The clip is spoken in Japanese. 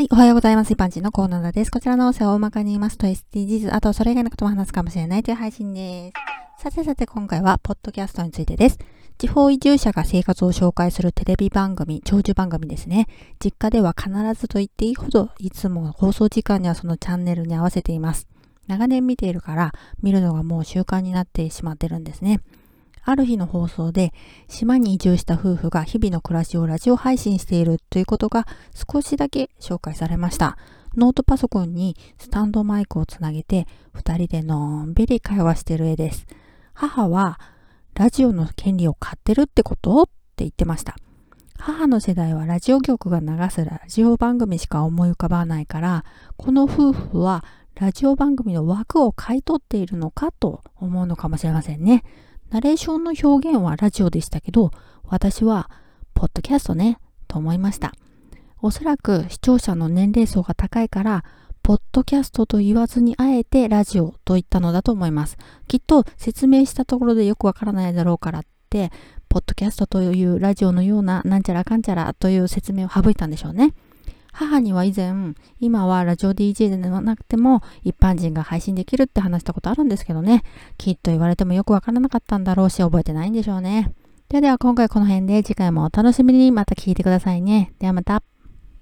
はい、おはようございます。一般人のコーナーです。こちらの音声を大まかに言いますと SDGs、あとそれ以外のことも話すかもしれないという配信です。さてさて今回は、ポッドキャストについてです。地方移住者が生活を紹介するテレビ番組、長寿番組ですね。実家では必ずと言っていいほど、いつも放送時間にはそのチャンネルに合わせています。長年見ているから、見るのがもう習慣になってしまってるんですね。ある日の放送で島に移住した夫婦が日々の暮らしをラジオ配信しているということが少しだけ紹介されました。ノートパソコンにスタンドマイクをつなげて二人でのんびり会話している絵です。母はラジオの権利を買ってるってこと？って言ってました。母の世代はラジオ局が流すラジオ番組しか思い浮かばないから、この夫婦はラジオ番組の枠を買い取っているのかと思うのかもしれませんね。ナレーションの表現はラジオでしたけど、私は、ポッドキャストね、と思いました。おそらく視聴者の年齢層が高いから、ポッドキャストと言わずにあえてラジオと言ったのだと思います。きっと説明したところでよくわからないだろうからって、ポッドキャストというラジオのようななんちゃらかんちゃらという説明を省いたんでしょうね。母には以前、今はラジオ DJ でなくても一般人が配信できるって話したことあるんですけどね。きっと言われてもよくわからなかったんだろうし、覚えてないんでしょうね。ではでは今回この辺で次回もお楽しみにまた聞いてくださいね。ではまた。